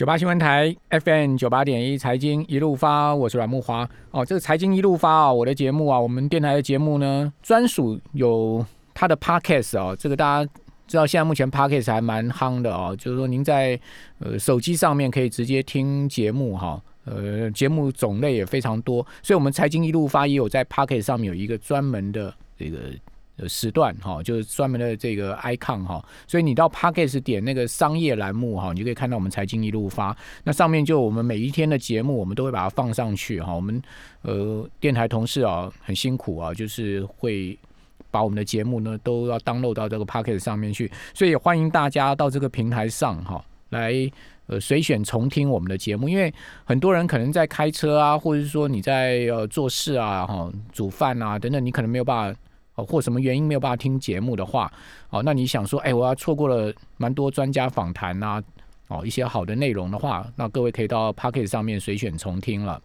九八新闻台 FM 九八点一财经一路发，我是阮木华。哦，这个财经一路发啊，我的节目啊，我们电台的节目呢，专属有它的 Podcast 哦。这个大家知道，现在目前 Podcast 还蛮夯的哦，就是说您在呃手机上面可以直接听节目哈。呃，节目种类也非常多，所以我们财经一路发也有在 Podcast 上面有一个专门的这个。时段哈，就是专门的这个 icon 哈，所以你到 p a c k e s 点那个商业栏目哈，你就可以看到我们财经一路发，那上面就我们每一天的节目，我们都会把它放上去哈。我们呃电台同事啊很辛苦啊，就是会把我们的节目呢都要 download 到这个 p a c k e s 上面去，所以也欢迎大家到这个平台上哈来呃随选重听我们的节目，因为很多人可能在开车啊，或者是说你在呃做事啊哈煮饭啊等等，你可能没有办法。或什么原因没有办法听节目的话，哦，那你想说，哎，我要错过了蛮多专家访谈呐，哦，一些好的内容的话，那各位可以到 Pocket 上面随选重听了，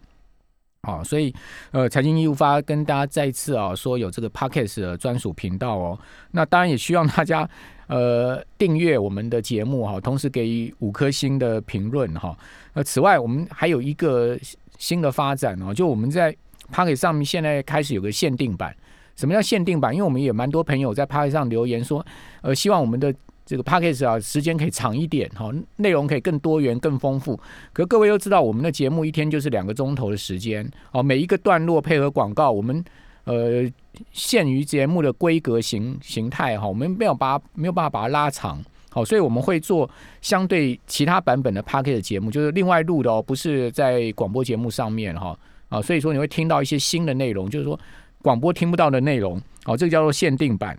好，所以呃，财经一务发跟大家再次啊说有这个 Pocket 的专属频道哦，那当然也希望大家呃订阅我们的节目哈，同时给予五颗星的评论哈。呃，此外我们还有一个新的发展哦，就我们在 Pocket 上面现在开始有个限定版。什么叫限定版？因为我们也蛮多朋友在 p a 上留言说，呃，希望我们的这个 p a c k a g e 啊，时间可以长一点，哈，内容可以更多元、更丰富。可各位都知道，我们的节目一天就是两个钟头的时间，哦，每一个段落配合广告，我们呃限于节目的规格形形态，哈，我们没有把没有办法把它拉长，好，所以我们会做相对其他版本的 p a c k a g e 节目，就是另外录的哦，不是在广播节目上面，哈，啊，所以说你会听到一些新的内容，就是说。广播听不到的内容，哦，这个叫做限定版，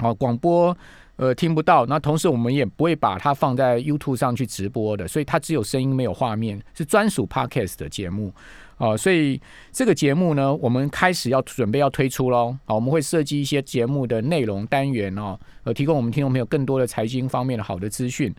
哦，广播呃听不到，那同时我们也不会把它放在 YouTube 上去直播的，所以它只有声音没有画面，是专属 Podcast 的节目，哦，所以这个节目呢，我们开始要准备要推出喽，好，我们会设计一些节目的内容单元哦，呃，提供我们听众朋友更多的财经方面的好的资讯，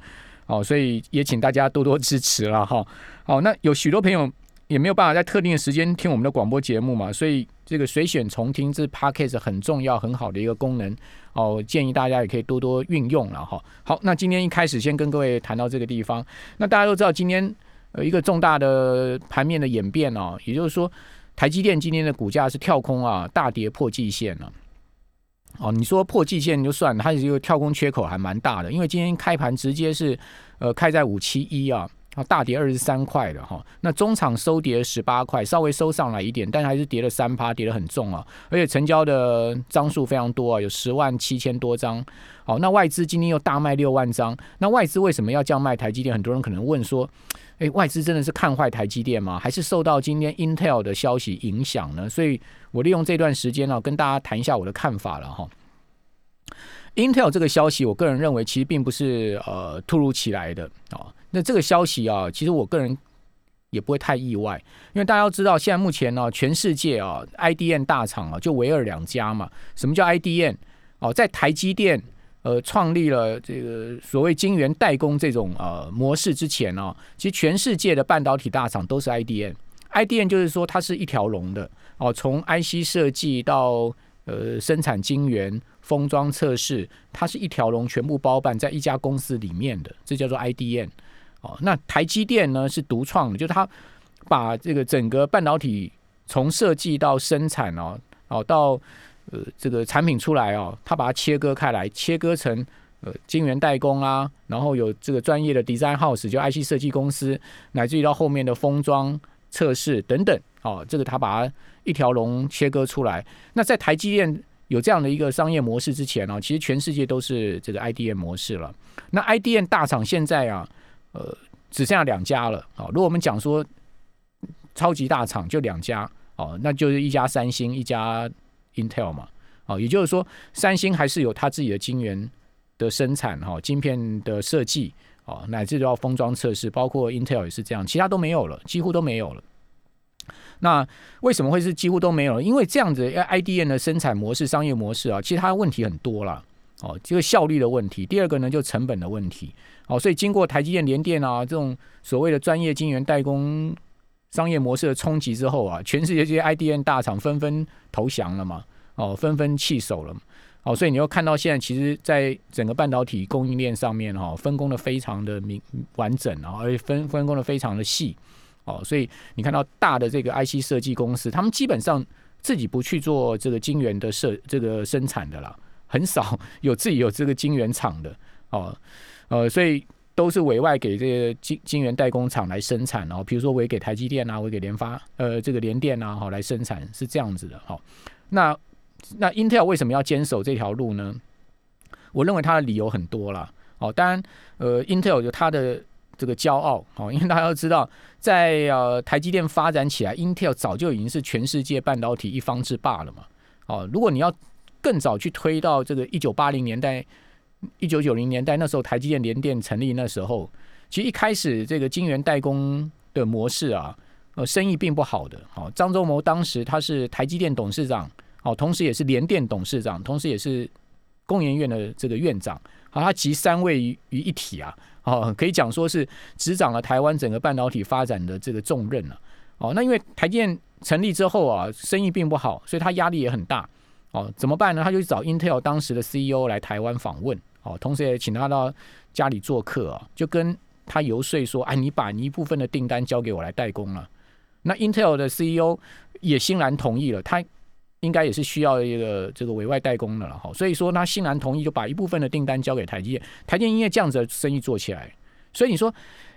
哦，所以也请大家多多支持了哈，好，那有许多朋友。也没有办法在特定的时间听我们的广播节目嘛，所以这个随选重听这 podcast 很重要很好的一个功能哦，建议大家也可以多多运用了哈。好，那今天一开始先跟各位谈到这个地方，那大家都知道今天呃一个重大的盘面的演变哦，也就是说台积电今天的股价是跳空啊，大跌破季线了。哦，你说破季线就算了，它这个跳空缺口还蛮大的，因为今天开盘直接是呃开在五七一啊。大跌二十三块的哈，那中场收跌十八块，稍微收上来一点，但还是跌了三趴，跌得很重啊。而且成交的张数非常多啊，有十万七千多张。好，那外资今天又大卖六万张。那外资为什么要降卖台积电？很多人可能问说，诶，外资真的是看坏台积电吗？还是受到今天 Intel 的消息影响呢？所以我利用这段时间呢，跟大家谈一下我的看法了哈。Intel 这个消息，我个人认为其实并不是呃突如其来的啊。那这个消息啊，其实我个人也不会太意外，因为大家要知道，现在目前呢，全世界啊，IDN 大厂啊，就唯二两家嘛。什么叫 IDN？哦，在台积电呃创立了这个所谓晶圆代工这种呃模式之前呢，其实全世界的半导体大厂都是 IDN。IDN 就是说它是一条龙的哦，从 IC 设计到呃生产晶圆、封装测试，它是一条龙全部包办在一家公司里面的，这叫做 IDN。哦，那台积电呢是独创的，就是它把这个整个半导体从设计到生产哦，哦到呃这个产品出来哦，它把它切割开来，切割成呃晶圆代工啊，然后有这个专业的 design house 就 IC 设计公司，乃至于到后面的封装测试等等，哦，这个它把它一条龙切割出来。那在台积电有这样的一个商业模式之前呢，其实全世界都是这个 IDM 模式了。那 IDM 大厂现在啊。呃，只剩下两家了啊！如果我们讲说超级大厂就两家哦，那就是一家三星，一家 Intel 嘛。哦，也就是说，三星还是有它自己的晶圆的生产哈，晶片的设计哦，乃至都要封装测试，包括 Intel 也是这样，其他都没有了，几乎都没有了。那为什么会是几乎都没有？因为这样子 IDN 的生产模式、商业模式啊，其实它问题很多了。哦，这个效率的问题，第二个呢就成本的问题。哦，所以经过台积电、联电啊这种所谓的专业晶圆代工商业模式的冲击之后啊，全世界这些 IDN 大厂纷纷投降了嘛，哦，纷纷弃守了。哦，所以你又看到现在，其实在整个半导体供应链上面哈，分工的非常的明完整啊，而且分分工的非常的细哦，所以你看到大的这个 IC 设计公司，他们基本上自己不去做这个晶圆的设这个生产的啦，很少有自己有这个晶圆厂的哦，呃，所以都是委外给这个晶晶圆代工厂来生产哦，比如说委给台积电啊，委给联发呃这个联电啊，好来生产是这样子的哈，那。那 Intel 为什么要坚守这条路呢？我认为它的理由很多啦。哦，当然，呃，Intel 有它的这个骄傲，哦，因为大家都知道，在呃台积电发展起来，Intel 早就已经是全世界半导体一方之霸了嘛。哦，如果你要更早去推到这个一九八零年代、一九九零年代，那时候台积电联电成立那时候，其实一开始这个晶圆代工的模式啊，呃，生意并不好的。好，张忠谋当时他是台积电董事长。哦，同时也是联电董事长，同时也是工研院的这个院长，好，他集三位于于一体啊，哦，可以讲说是执掌了台湾整个半导体发展的这个重任了。哦，那因为台电成立之后啊，生意并不好，所以他压力也很大。哦，怎么办呢？他就找 Intel 当时的 CEO 来台湾访问，哦，同时也请他到家里做客啊，就跟他游说说，哎，你把你一部分的订单交给我来代工了。那 Intel 的 CEO 也欣然同意了，他。应该也是需要一个这个委外代工的了哈，所以说他欣然同意，就把一部分的订单交给台积电。台积电因为这样子生意做起来，所以你说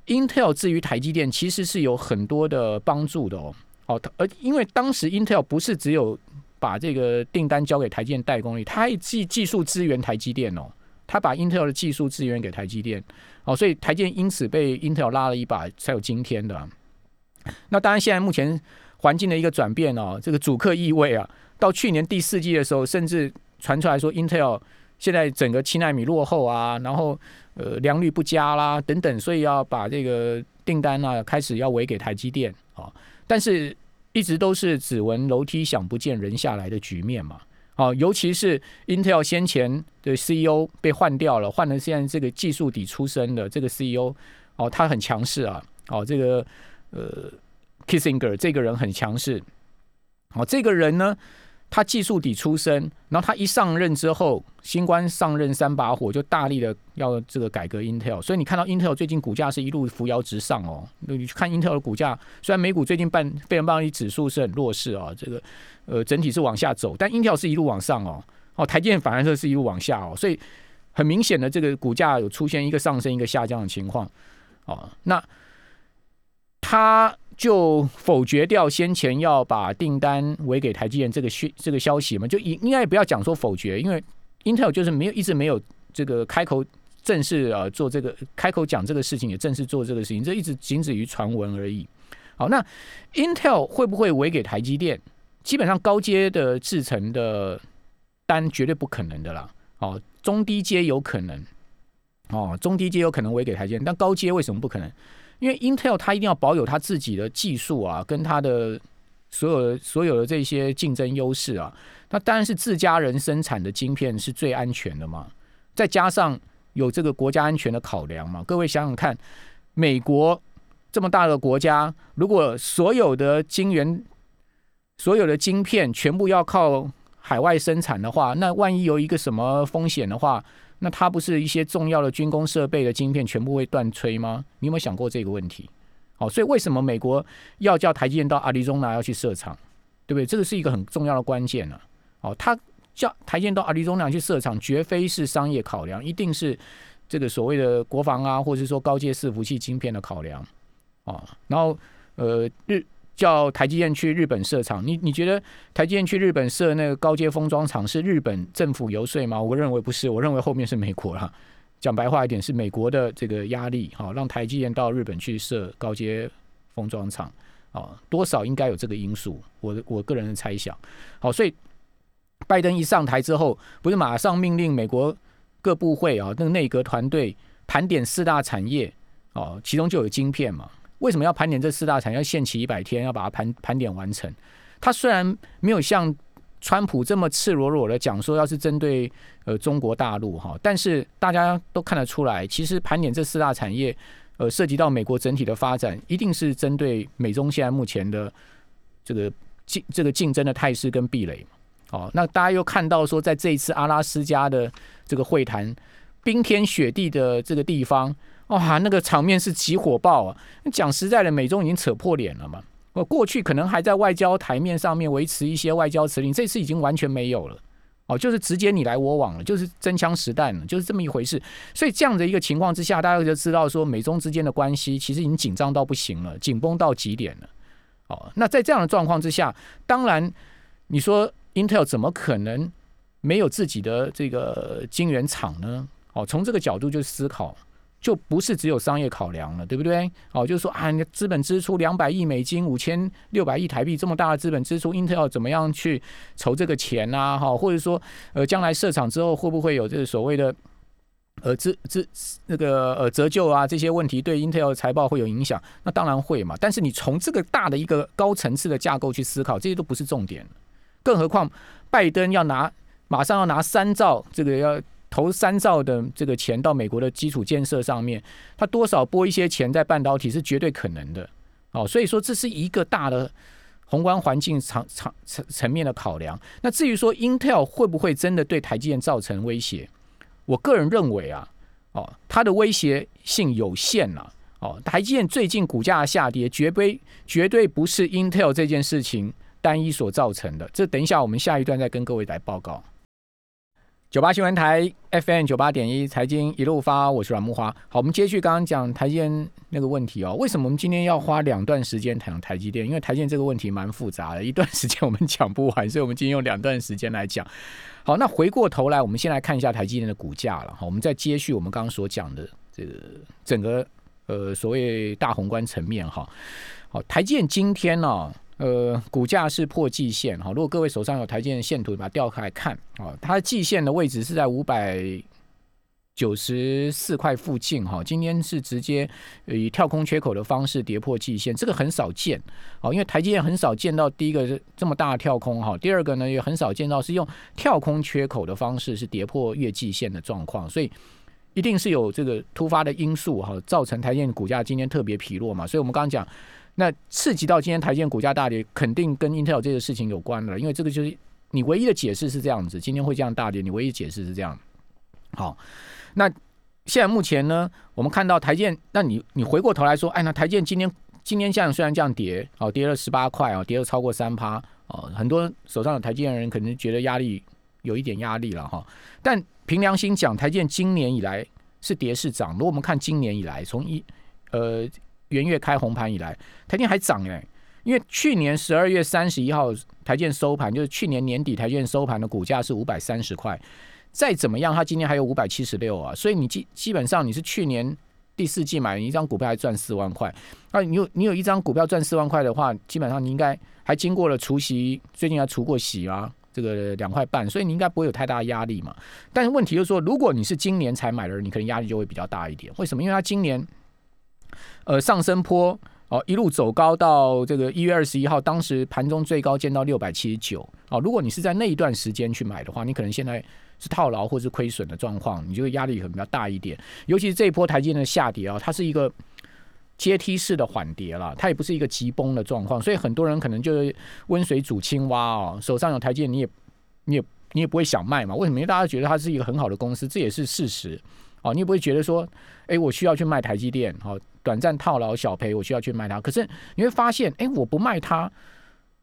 Intel 至于台积电其实是有很多的帮助的哦。哦，而因为当时 Intel 不是只有把这个订单交给台积电代工，他还技技术支援台积电哦，他把 Intel 的技术支援给台积电哦，所以台积电因此被 Intel 拉了一把，才有今天的。那当然，现在目前环境的一个转变哦，这个主客意味啊。到去年第四季的时候，甚至传出来说，Intel 现在整个七纳米落后啊，然后呃良率不佳啦等等，所以要把这个订单啊开始要委给台积电啊。但是一直都是只闻楼梯响不见人下来的局面嘛。哦，尤其是 Intel 先前的 CEO 被换掉了，换了现在这个技术底出身的这个 CEO 哦，他很强势啊。哦，这个呃 Kissinger 这个人很强势。哦，这个人呢？他技术底出身，然后他一上任之后，新官上任三把火，就大力的要这个改革 Intel，所以你看到 Intel 最近股价是一路扶摇直上哦。你去看 Intel 的股价，虽然美股最近半非常棒，指数是很弱势啊，这个呃整体是往下走，但 Intel 是一路往上哦。哦，台积电反而是是一路往下哦，所以很明显的这个股价有出现一个上升一个下降的情况哦。那他。就否决掉先前要把订单委给台积电这个讯这个消息嘛？就应应该不要讲说否决，因为 Intel 就是没有一直没有这个开口正式啊做这个开口讲这个事情，也正式做这个事情，这一直仅止于传闻而已。好，那 Intel 会不会委给台积电？基本上高阶的制成的单绝对不可能的啦。哦，中低阶有可能，哦，中低阶有可能委给台积电，但高阶为什么不可能？因为 Intel 它一定要保有它自己的技术啊，跟它的所有所有的这些竞争优势啊，那当然是自家人生产的晶片是最安全的嘛。再加上有这个国家安全的考量嘛，各位想想看，美国这么大的国家，如果所有的晶圆、所有的晶片全部要靠海外生产的话，那万一有一个什么风险的话，那它不是一些重要的军工设备的晶片全部会断炊吗？你有没有想过这个问题？好，所以为什么美国要叫台积电到阿里中拿要去设厂，对不对？这个是一个很重要的关键啊。哦，他叫台积电到阿里中拿去设厂，绝非是商业考量，一定是这个所谓的国防啊，或者说高阶伺服器晶片的考量。啊，然后呃日。叫台积电去日本设厂，你你觉得台积电去日本设那个高阶封装厂是日本政府游说吗？我认为不是，我认为后面是美国啦。讲白话一点，是美国的这个压力，好让台积电到日本去设高阶封装厂啊，多少应该有这个因素。我我个人的猜想，好，所以拜登一上台之后，不是马上命令美国各部会啊，那个内阁团队盘点四大产业哦，其中就有晶片嘛。为什么要盘点这四大产？要限期一百天，要把它盘盘点完成。他虽然没有像川普这么赤裸裸的讲说，要是针对呃中国大陆哈，但是大家都看得出来，其实盘点这四大产业，呃，涉及到美国整体的发展，一定是针对美中现在目前的这个竞这个竞争的态势跟壁垒。哦，那大家又看到说，在这一次阿拉斯加的这个会谈，冰天雪地的这个地方，哇，那个场面是极火爆啊！讲实在的，美中已经扯破脸了嘛。我过去可能还在外交台面上面维持一些外交辞令，这次已经完全没有了。哦，就是直接你来我往了，就是真枪实弹了，就是这么一回事。所以这样的一个情况之下，大家就知道说，美中之间的关系其实已经紧张到不行了，紧绷到极点了。哦，那在这样的状况之下，当然你说 Intel 怎么可能没有自己的这个晶圆厂呢？哦，从这个角度就思考。就不是只有商业考量了，对不对？哦，就是说啊，你资本支出两百亿美金，五千六百亿台币这么大的资本支出，Intel 怎么样去筹这个钱啊？哈，或者说，呃，将来设厂之后会不会有这个所谓的呃资资那个呃折旧啊这些问题，对 Intel 财报会有影响？那当然会嘛。但是你从这个大的一个高层次的架构去思考，这些都不是重点。更何况拜登要拿马上要拿三兆，这个要。投三兆的这个钱到美国的基础建设上面，他多少拨一些钱在半导体是绝对可能的，哦，所以说这是一个大的宏观环境层层层层面的考量。那至于说 Intel 会不会真的对台积电造成威胁，我个人认为啊，哦，它的威胁性有限了，哦，台积电最近股价下跌，绝非绝对不是 Intel 这件事情单一所造成的。这等一下我们下一段再跟各位来报告。九八新闻台 FM 九八点一财经一路发，我是阮木花。好，我们接续刚刚讲台积电那个问题哦。为什么我们今天要花两段时间谈台积电？因为台积电这个问题蛮复杂的，一段时间我们讲不完，所以我们今天用两段时间来讲。好，那回过头来，我们先来看一下台积电的股价了。好，我们再接续我们刚刚所讲的这个整个呃所谓大宏观层面哈。好，台积电今天呢？呃，股价是破季线哈。如果各位手上有台积电线图，把它调开来看啊，它的季线的位置是在五百九十四块附近哈。今天是直接以跳空缺口的方式跌破季线，这个很少见哦，因为台积电很少见到第一个是这么大的跳空哈，第二个呢也很少见到是用跳空缺口的方式是跌破月季线的状况，所以一定是有这个突发的因素哈，造成台积电股价今天特别疲弱嘛。所以我们刚刚讲。那刺激到今天台积电股价大跌，肯定跟 Intel 这个事情有关了，因为这个就是你唯一的解释是这样子，今天会这样大跌，你唯一解释是这样。好，那现在目前呢，我们看到台建，那你你回过头来说，哎，那台建今天今天这样虽然这样跌，哦，跌了十八块啊，跌了超过三趴，哦，很多手上有台建的人可能觉得压力有一点压力了哈。但凭良心讲，台建今年以来是跌是涨？如果我们看今年以来，从一呃。元月开红盘以来，台建还涨哎，因为去年十二月三十一号台建收盘，就是去年年底台建收盘的股价是五百三十块，再怎么样，它今年还有五百七十六啊，所以你基基本上你是去年第四季买一张股票还赚四万块，那你有你有一张股票赚四万块的话，基本上你应该还经过了除息，最近还除过息啊，这个两块半，所以你应该不会有太大压力嘛。但是问题就是说，如果你是今年才买的人，你可能压力就会比较大一点。为什么？因为它今年。呃，上升坡哦，一路走高到这个一月二十一号，当时盘中最高见到六百七十九哦。如果你是在那一段时间去买的话，你可能现在是套牢或是亏损的状况，你就会压力可能比较大一点。尤其是这一波台积电的下跌啊，它是一个阶梯式的缓跌了，它也不是一个急崩的状况，所以很多人可能就是温水煮青蛙哦，手上有台积电，你也你也你也不会想卖嘛？为什么？因为大家觉得它是一个很好的公司，这也是事实哦。你也不会觉得说，哎，我需要去卖台积电好。短暂套牢小赔，我需要去卖它。可是你会发现，哎，我不卖它，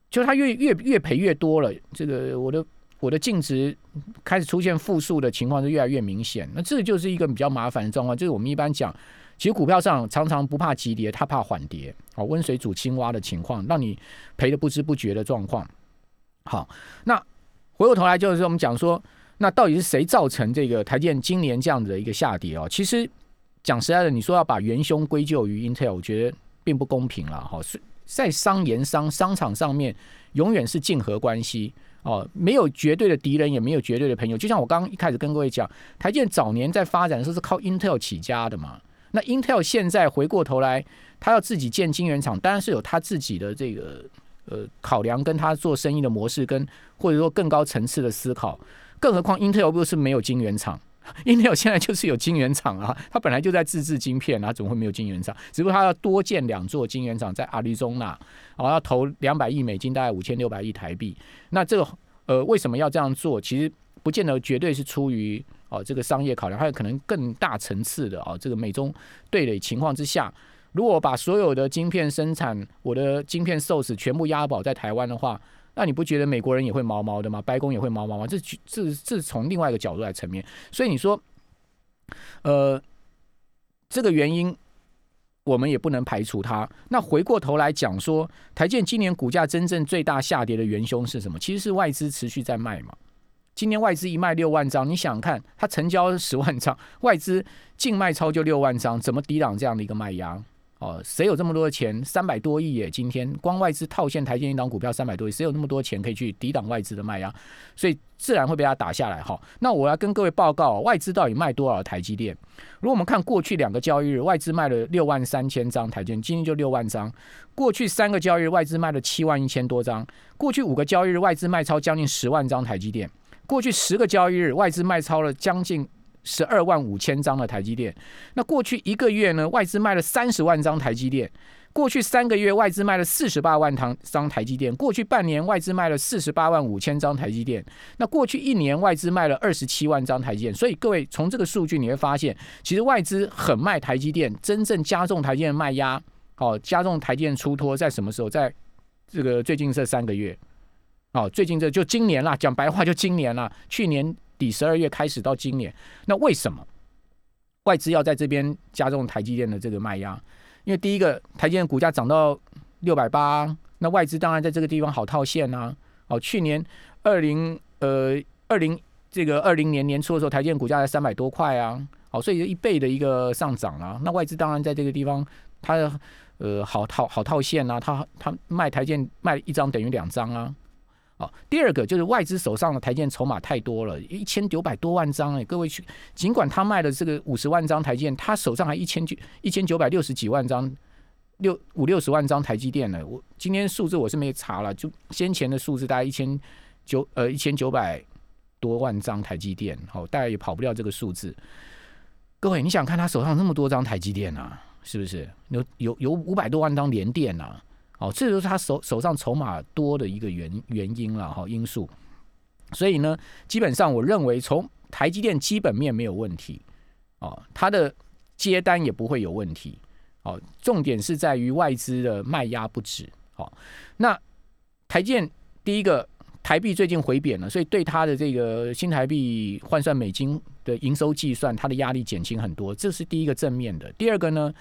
就它越越越赔越多了。这个我的我的净值开始出现负数的情况是越来越明显。那这就是一个比较麻烦的状况。就是我们一般讲，其实股票上常常不怕急跌，它怕缓跌。哦，温水煮青蛙的情况，让你赔的不知不觉的状况。好，那回过头来就是我们讲说，那到底是谁造成这个台建今年这样子的一个下跌哦？其实。讲实在的，你说要把元凶归咎于 Intel，我觉得并不公平了哈。是在商言商商场上面，永远是竞合关系哦，没有绝对的敌人，也没有绝对的朋友。就像我刚刚一开始跟各位讲，台建早年在发展的时候是靠 Intel 起家的嘛。那 Intel 现在回过头来，他要自己建晶圆厂，当然是有他自己的这个呃考量，跟他做生意的模式，跟或者说更高层次的思考。更何况 Intel 不是没有晶圆厂。Intel 现在就是有晶圆厂啊，它本来就在自制晶片啊，怎么会没有晶圆厂？只不过它要多建两座晶圆厂在阿里中纳，哦，要投两百亿美金，大概五千六百亿台币。那这个呃，为什么要这样做？其实不见得绝对是出于哦这个商业考量，还有可能更大层次的啊，这个美中对垒情况之下，如果把所有的晶片生产，我的晶片 source 全部押宝在台湾的话，那你不觉得美国人也会毛毛的吗？白宫也会毛毛吗？这这这是从另外一个角度来层面，所以你说，呃，这个原因。我们也不能排除它。那回过头来讲说，台建今年股价真正最大下跌的元凶是什么？其实是外资持续在卖嘛。今年外资一卖六万张，你想看它成交十万张，外资净卖超就六万张，怎么抵挡这样的一个卖压？哦，谁有这么多的钱？三百多亿耶！今天光外资套现台建一档股票三百多亿，谁有那么多钱可以去抵挡外资的卖压？所以自然会被它打下来。哈，那我要跟各位报告，外资到底卖多少台积电？如果我们看过去两个交易日，外资卖了六万三千张台建，今天就六万张。过去三个交易日，外资卖了七万一千多张。过去五个交易日，外资卖超将近十万张台积电。过去十个交易日，外资卖超了将近。十二万五千张的台积电，那过去一个月呢，外资卖了三十万张台积电；过去三个月，外资卖了四十八万张张台积电；过去半年，外资卖了四十八万五千张台积电。那过去一年，外资卖了二十七万张台积电。所以各位从这个数据你会发现，其实外资很卖台积电，真正加重台积电卖压，哦，加重台积电出脱在什么时候？在这个最近这三个月，哦，最近这就今年啦，讲白话就今年啦，去年。底十二月开始到今年，那为什么外资要在这边加重台积电的这个卖压？因为第一个，台积电股价涨到六百八，那外资当然在这个地方好套现啊。哦，去年二零呃二零这个二零年年初的时候，台积电股价才三百多块啊。好，所以一倍的一个上涨啊。那外资当然在这个地方，它呃好套好套现啊，它它卖台建卖一张等于两张啊。哦，第二个就是外资手上的台建筹码太多了，一千九百多万张哎，各位去，尽管他卖了这个五十万张台建，他手上还一千九一千九百六十几万张，六五六十万张台积电呢。我今天数字我是没查了，就先前的数字大概一千九呃一千九百多万张台积电，好，大概也跑不掉这个数字。各位，你想看他手上那么多张台积电啊，是不是？有有有五百多万张连电啊？哦，这就是他手手上筹码多的一个原原因了哈，因素。所以呢，基本上我认为从台积电基本面没有问题，哦，它的接单也不会有问题，哦，重点是在于外资的卖压不止。哦，那台建第一个台币最近回贬了，所以对它的这个新台币换算美金的营收计算，它的压力减轻很多，这是第一个正面的。第二个呢，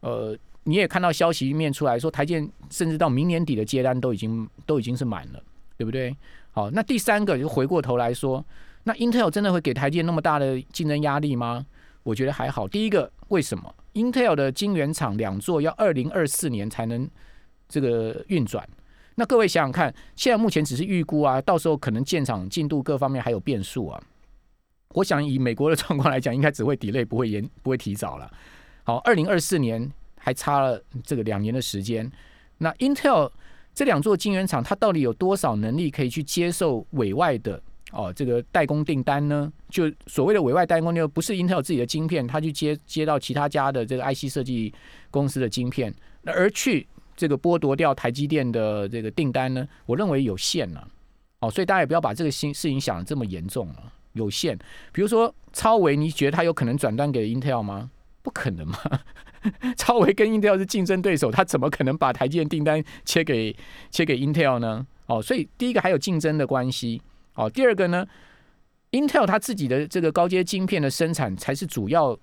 呃。你也看到消息面出来说，台建甚至到明年底的接单都已经都已经是满了，对不对？好，那第三个就回过头来说，那 Intel 真的会给台建那么大的竞争压力吗？我觉得还好。第一个，为什么 Intel 的晶圆厂两座要二零二四年才能这个运转？那各位想想看，现在目前只是预估啊，到时候可能建厂进度各方面还有变数啊。我想以美国的状况来讲，应该只会 delay，不会延，不会提早了。好，二零二四年。还差了这个两年的时间，那 Intel 这两座晶圆厂，它到底有多少能力可以去接受委外的哦这个代工订单呢？就所谓的委外代工，就不是 Intel 自己的晶片，它去接接到其他家的这个 IC 设计公司的晶片，那而去这个剥夺掉台积电的这个订单呢？我认为有限了哦，所以大家也不要把这个新事情想的这么严重了，有限。比如说超维，你觉得它有可能转单给 Intel 吗？不可能嘛！超维跟 Intel 是竞争对手，他怎么可能把台积电订单切给切给 Intel 呢？哦，所以第一个还有竞争的关系。哦，第二个呢，Intel 它自己的这个高阶晶片的生产才是主要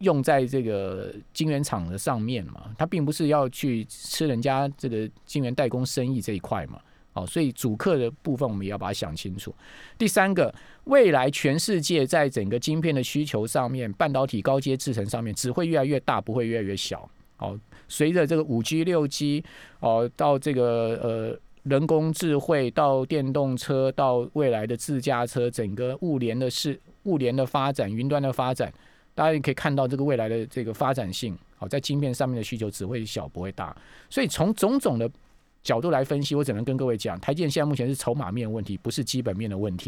用在这个晶圆厂的上面嘛，它并不是要去吃人家这个晶圆代工生意这一块嘛。哦，所以主客的部分我们也要把它想清楚。第三个，未来全世界在整个晶片的需求上面，半导体高阶制程上面只会越来越大，不会越来越小。好，随着这个五 G、六 G，哦，到这个呃人工智慧，到电动车，到未来的自驾车，整个物联的是物联的发展，云端的发展，大家也可以看到这个未来的这个发展性。好，在晶片上面的需求只会小，不会大。所以从种种的。角度来分析，我只能跟各位讲，台建现在目前是筹码面问题，不是基本面的问题。